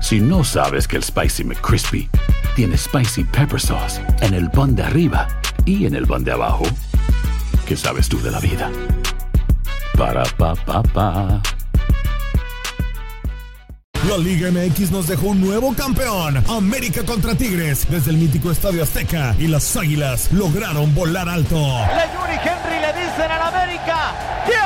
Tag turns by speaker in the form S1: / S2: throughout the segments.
S1: Si no sabes que el Spicy McCrispy tiene Spicy Pepper Sauce en el pan de arriba y en el pan de abajo, ¿qué sabes tú de la vida? Para, pa, pa, pa.
S2: La Liga MX nos dejó un nuevo campeón. América contra Tigres desde el mítico Estadio Azteca y las Águilas lograron volar alto.
S3: Le Yuri Henry le dicen al América que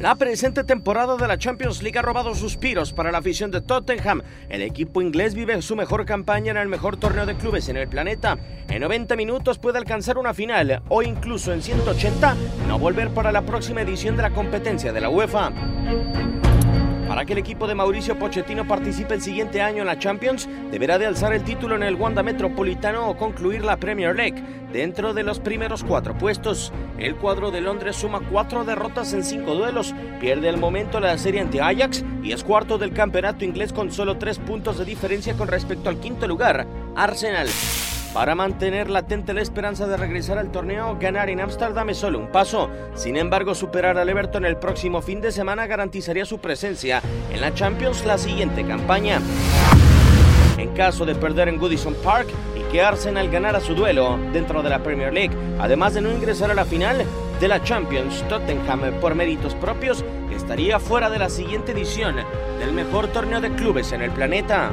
S3: La presente temporada de la Champions League ha robado suspiros para la afición de Tottenham. El equipo inglés vive su mejor campaña en el mejor torneo de clubes en el planeta. En 90 minutos puede alcanzar una final o incluso en 180 no volver para la próxima edición de la competencia de la UEFA. Para que el equipo de Mauricio Pochettino participe el siguiente año en la Champions, deberá de alzar el título en el Wanda Metropolitano o concluir la Premier League dentro de los primeros cuatro puestos. El cuadro de Londres suma cuatro derrotas en cinco duelos, pierde al momento la serie ante Ajax y es cuarto del campeonato inglés con solo tres puntos de diferencia con respecto al quinto lugar, Arsenal. Para mantener latente la esperanza de regresar al torneo, ganar en Ámsterdam es solo un paso. Sin embargo, superar al Everton el próximo fin de semana garantizaría su presencia en la Champions la siguiente campaña. En caso de perder en Goodison Park y que Arsenal ganara su duelo dentro de la Premier League, además de no ingresar a la final de la Champions, Tottenham por méritos propios estaría fuera de la siguiente edición del mejor torneo de clubes en el planeta.